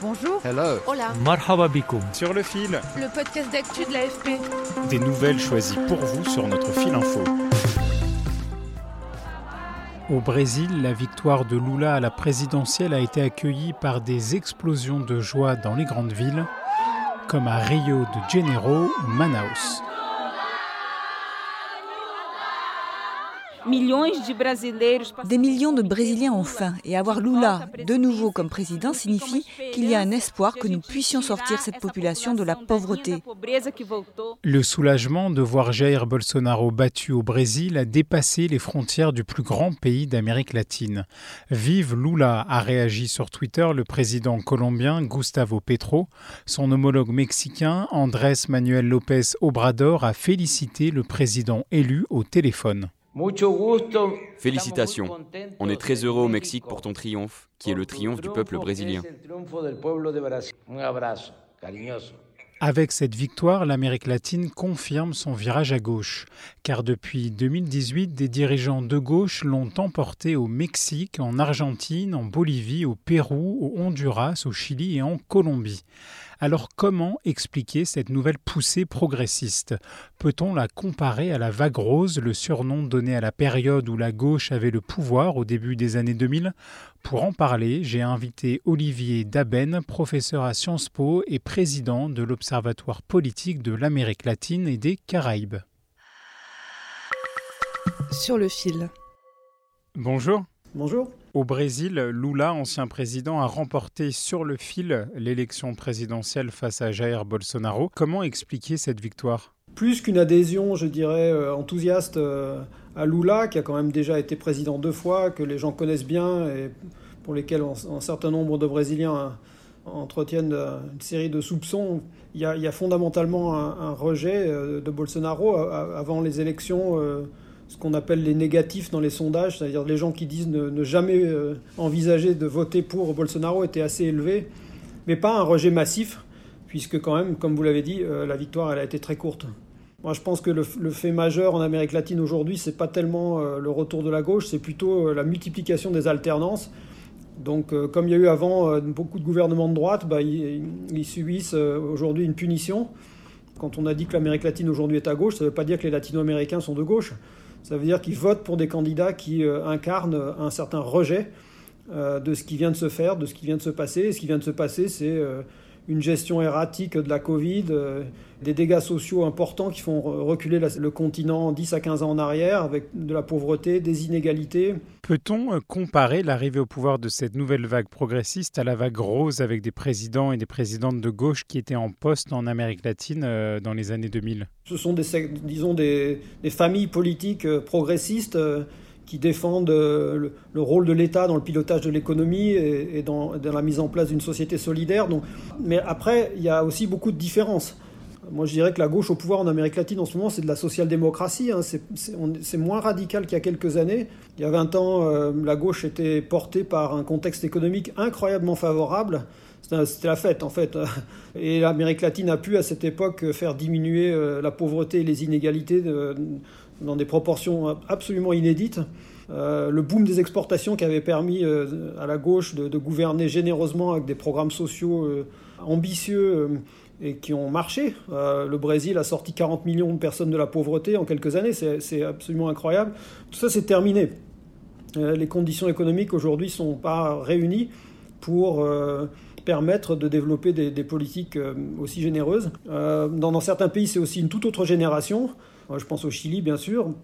Bonjour. Hello. Hola. Marhaba Sur le fil. Le podcast d'actu de l'AFP. Des nouvelles choisies pour vous sur notre fil info. Au Brésil, la victoire de Lula à la présidentielle a été accueillie par des explosions de joie dans les grandes villes, comme à Rio de Janeiro ou Manaus. Des millions de Brésiliens ont faim et avoir Lula de nouveau comme président signifie qu'il y a un espoir que nous puissions sortir cette population de la pauvreté. Le soulagement de voir Jair Bolsonaro battu au Brésil a dépassé les frontières du plus grand pays d'Amérique latine. Vive Lula a réagi sur Twitter le président colombien Gustavo Petro. Son homologue mexicain Andrés Manuel López Obrador a félicité le président élu au téléphone. Félicitations. On est très heureux au Mexique pour ton triomphe, qui est le triomphe du peuple brésilien. Avec cette victoire, l'Amérique latine confirme son virage à gauche, car depuis 2018, des dirigeants de gauche l'ont emporté au Mexique, en Argentine, en Bolivie, au Pérou, au Honduras, au Chili et en Colombie. Alors comment expliquer cette nouvelle poussée progressiste? Peut-on la comparer à la vague rose, le surnom donné à la période où la gauche avait le pouvoir au début des années 2000 Pour en parler, j'ai invité Olivier Daben, professeur à Sciences Po et président de l'Observatoire politique de l'Amérique latine et des Caraïbes. Sur le fil. Bonjour. Bonjour. Au Brésil, Lula, ancien président, a remporté sur le fil l'élection présidentielle face à Jair Bolsonaro. Comment expliquer cette victoire? Plus qu'une adhésion, je dirais, euh, enthousiaste euh, à Lula, qui a quand même déjà été président deux fois, que les gens connaissent bien et pour lesquels un certain nombre de Brésiliens euh, entretiennent une série de soupçons. Il y a, fondamentalement un, rejet de Bolsonaro avant les élections ce qu'on appelle les négatifs dans les sondages, c'est-à-dire les gens qui disent ne, jamais euh, envisager de voter pour Bolsonaro étaient assez élevés, mais pas un rejet massif, puisque quand même, comme vous l'avez dit, euh, la victoire elle a été très courte. Moi, je pense que le, fait majeur en Amérique latine aujourd'hui, c'est pas tellement euh, le retour de la gauche, c'est plutôt la multiplication des alternances. Donc, comme il y a eu avant beaucoup de gouvernements de droite, bah, ils, subissent aujourd'hui une punition. Quand on a dit que l'Amérique latine aujourd'hui est à gauche, ça ne veut pas dire que les latino-américains sont de gauche. Ça veut dire qu'ils votent pour des candidats qui euh, incarnent un certain rejet euh, de ce qui vient de se faire, de ce qui vient de se passer. Et ce qui vient de se passer, c'est euh, une gestion erratique de la Covid, des dégâts sociaux importants qui font reculer le continent 10 à 15 ans en arrière, avec de la pauvreté, des inégalités. Peut-on comparer l'arrivée au pouvoir de cette nouvelle vague progressiste à la vague rose avec des présidents et des présidentes de gauche qui étaient en poste en Amérique latine dans les années 2000 Ce sont des, disons, des, familles politiques progressistes qui défendent le, rôle de l'État dans le pilotage de l'économie et, dans, la mise en place d'une société solidaire. Donc, mais après, il y a aussi beaucoup de différences. Moi, je dirais que la gauche au pouvoir en Amérique latine en ce moment, c'est de la social-démocratie. Hein. C'est moins radical qu'il y a quelques années. Il y a 20 ans, euh, la gauche était portée par un contexte économique incroyablement favorable. C'était la fête, en fait. Et l'Amérique latine a pu, à cette époque, faire diminuer euh, la pauvreté et les inégalités dans des proportions absolument inédites. Euh, le boom des exportations qui avait permis euh, à la gauche de, gouverner généreusement avec des programmes sociaux euh, ambitieux et qui ont marché. le Brésil a sorti 40 millions de personnes de la pauvreté en quelques années, c'est absolument incroyable. Tout ça, c'est terminé. les conditions économiques aujourd'hui ne sont pas réunies pour permettre de développer des, politiques aussi généreuses. Dans, certains pays, c'est aussi une toute autre génération. Je pense au Chili, bien sûr,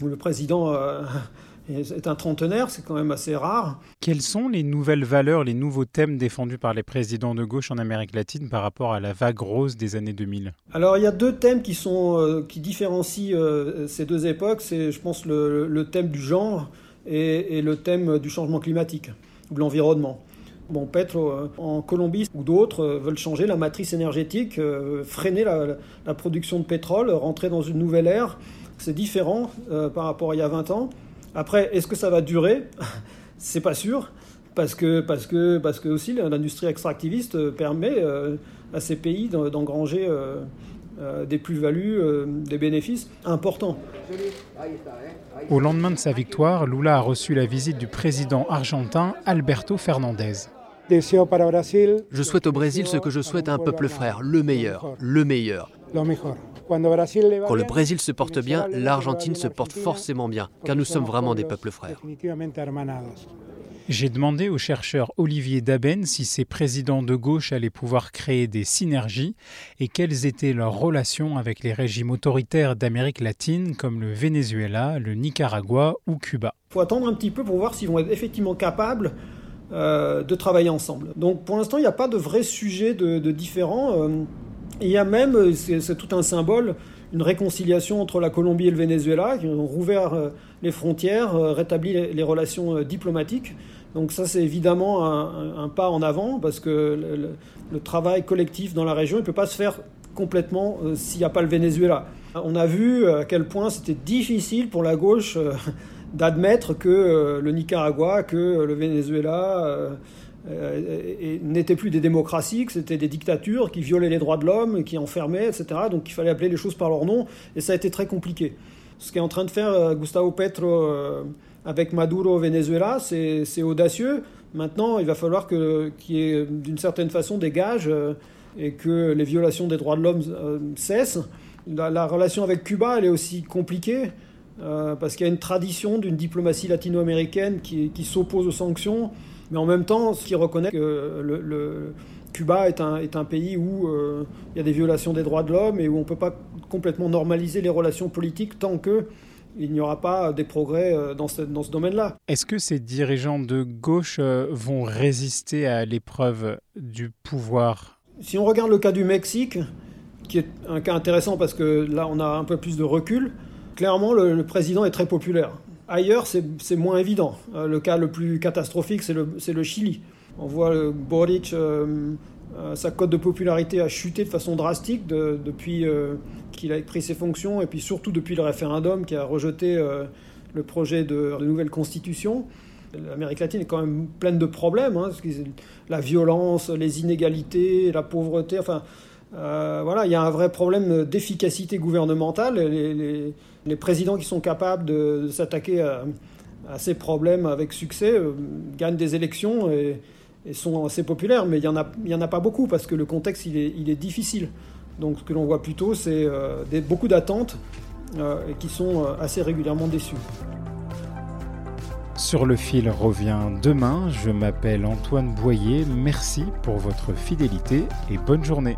où le président euh, est un trentenaire, c'est quand même assez rare. Quelles sont les nouvelles valeurs, les nouveaux thèmes défendus par les présidents de gauche en Amérique latine par rapport à la vague rose des années 2000 Alors il y a deux thèmes qui, sont, euh, qui différencient euh, ces deux époques. C'est, je pense, le, thème du genre et, le thème du changement climatique ou de l'environnement. Bon, Petro en Colombie ou d'autres veulent changer la matrice énergétique, freiner la, production de pétrole, rentrer dans une nouvelle ère. C'est différent par rapport à il y a 20 ans. Après, est-ce que ça va durer? C'est pas sûr parce que, aussi l'industrie extractiviste euh, permet euh, à ces pays d'engranger euh, des plus-values, des bénéfices importants. Au lendemain de sa victoire, Lula a reçu la visite du président argentin Alberto Fernandez. Je souhaite au Brésil ce que je souhaite à un peuple frère, le meilleur, le meilleur. Quand le Brésil se porte bien, l'Argentine se porte forcément bien, car nous sommes vraiment des peuples frères. J'ai demandé au chercheur Olivier Daben si ces présidents de gauche allaient pouvoir créer des synergies et quelles étaient leurs relations avec les régimes autoritaires d'Amérique latine comme le Venezuela, le Nicaragua ou Cuba. Il faut attendre un petit peu pour voir s'ils vont être effectivement capables euh, de travailler ensemble. Donc pour l'instant, il n'y a pas de vrai sujet de, de différent. Euh, il y a même, c'est tout un symbole, une réconciliation entre la Colombie et le Venezuela, qui ont rouvert euh, les frontières, rétabli les relations diplomatiques. Donc ça, c'est évidemment un, pas en avant, parce que le, travail collectif dans la région ne peut pas se faire complètement euh, s'il n'y a pas le Venezuela. On a vu à quel point c'était difficile pour la gauche euh, d'admettre que euh, le Nicaragua, que le Venezuela n'étaient plus des démocraties, que c'était des dictatures qui violaient les droits de l'homme, qui enfermaient, etc. Donc il fallait appeler les choses par leur nom, et ça a été très compliqué. Ce qu'est en train de faire Gustavo Petro avec Maduro au Venezuela, c'est audacieux. Maintenant, il va falloir qu'il y ait d'une certaine façon des gages euh, et que les violations des droits de l'homme euh, cessent. La, relation avec Cuba, elle est aussi compliquée euh, parce qu'il y a une tradition d'une diplomatie latino-américaine qui, s'oppose aux sanctions, mais en même temps, qui reconnaît que le, Cuba est un, est un, pays où il y a des violations des droits de l'homme et où on ne peut pas complètement normaliser les relations politiques tant que il n'y aura pas des progrès euh, dans ce, dans ce domaine-là. Est-ce que ces dirigeants de gauche euh, vont résister à l'épreuve du pouvoir? Si on regarde le cas du Mexique, qui est un cas intéressant parce que là on a un peu plus de recul, clairement le, président est très populaire. Ailleurs, c'est moins évident. Euh, le cas le plus catastrophique, c'est le, Chili. On voit le Boric euh, sa cote de popularité a chuté de façon drastique depuis euh, qu'il a pris ses fonctions et puis surtout depuis le référendum qui a rejeté euh, le projet de, nouvelle constitution. L'Amérique latine est quand même pleine de problèmes, hein, la violence, les inégalités, la pauvreté, enfin voilà, il y a un vrai problème d'efficacité gouvernementale. Les, présidents qui sont capables de, s'attaquer à, ces problèmes avec succès gagnent des élections et, sont assez populaires, mais il n'y en, a, y en a pas beaucoup parce que le contexte il est, il est difficile. Donc ce que l'on voit plutôt, c'est euh, beaucoup d'attentes euh, qui sont euh, assez régulièrement déçues. Sur le fil revient demain. Je m'appelle Antoine Boyer. Merci pour votre fidélité et bonne journée.